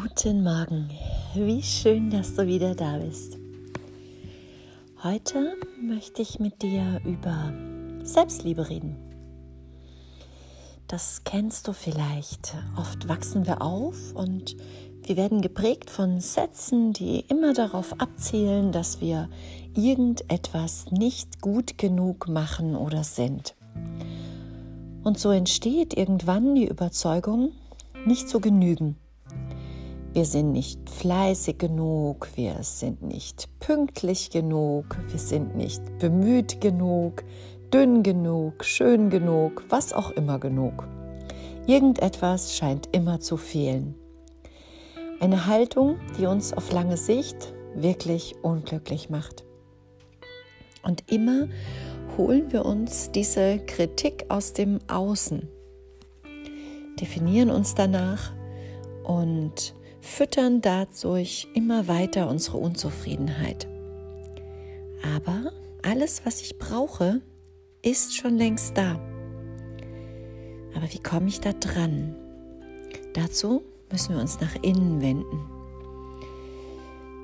Guten Morgen, wie schön, dass du wieder da bist. Heute möchte ich mit dir über Selbstliebe reden. Das kennst du vielleicht. Oft wachsen wir auf und wir werden geprägt von Sätzen, die immer darauf abzielen, dass wir irgendetwas nicht gut genug machen oder sind. Und so entsteht irgendwann die Überzeugung, nicht zu genügen wir sind nicht fleißig genug, wir sind nicht pünktlich genug, wir sind nicht bemüht genug, dünn genug, schön genug, was auch immer genug. Irgendetwas scheint immer zu fehlen. Eine Haltung, die uns auf lange Sicht wirklich unglücklich macht. Und immer holen wir uns diese Kritik aus dem Außen, definieren uns danach und füttern dadurch immer weiter unsere Unzufriedenheit. Aber alles, was ich brauche, ist schon längst da. Aber wie komme ich da dran? Dazu müssen wir uns nach innen wenden.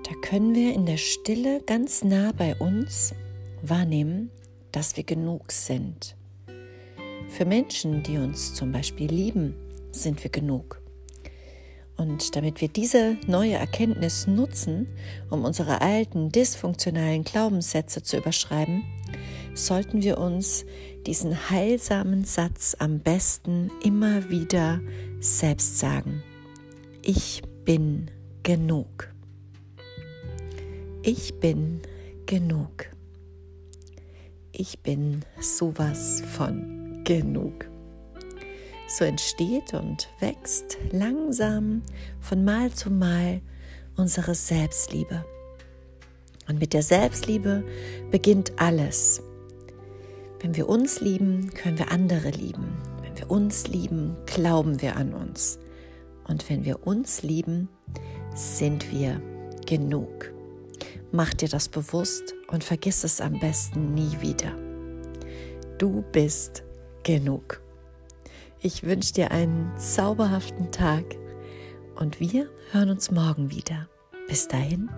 Da können wir in der Stille ganz nah bei uns wahrnehmen, dass wir genug sind. Für Menschen, die uns zum Beispiel lieben, sind wir genug. Und damit wir diese neue Erkenntnis nutzen, um unsere alten dysfunktionalen Glaubenssätze zu überschreiben, sollten wir uns diesen heilsamen Satz am besten immer wieder selbst sagen. Ich bin genug. Ich bin genug. Ich bin sowas von genug. So entsteht und wächst langsam von Mal zu Mal unsere Selbstliebe. Und mit der Selbstliebe beginnt alles. Wenn wir uns lieben, können wir andere lieben. Wenn wir uns lieben, glauben wir an uns. Und wenn wir uns lieben, sind wir genug. Mach dir das bewusst und vergiss es am besten nie wieder. Du bist genug. Ich wünsche dir einen zauberhaften Tag und wir hören uns morgen wieder. Bis dahin,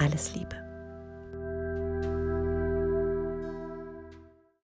alles Liebe.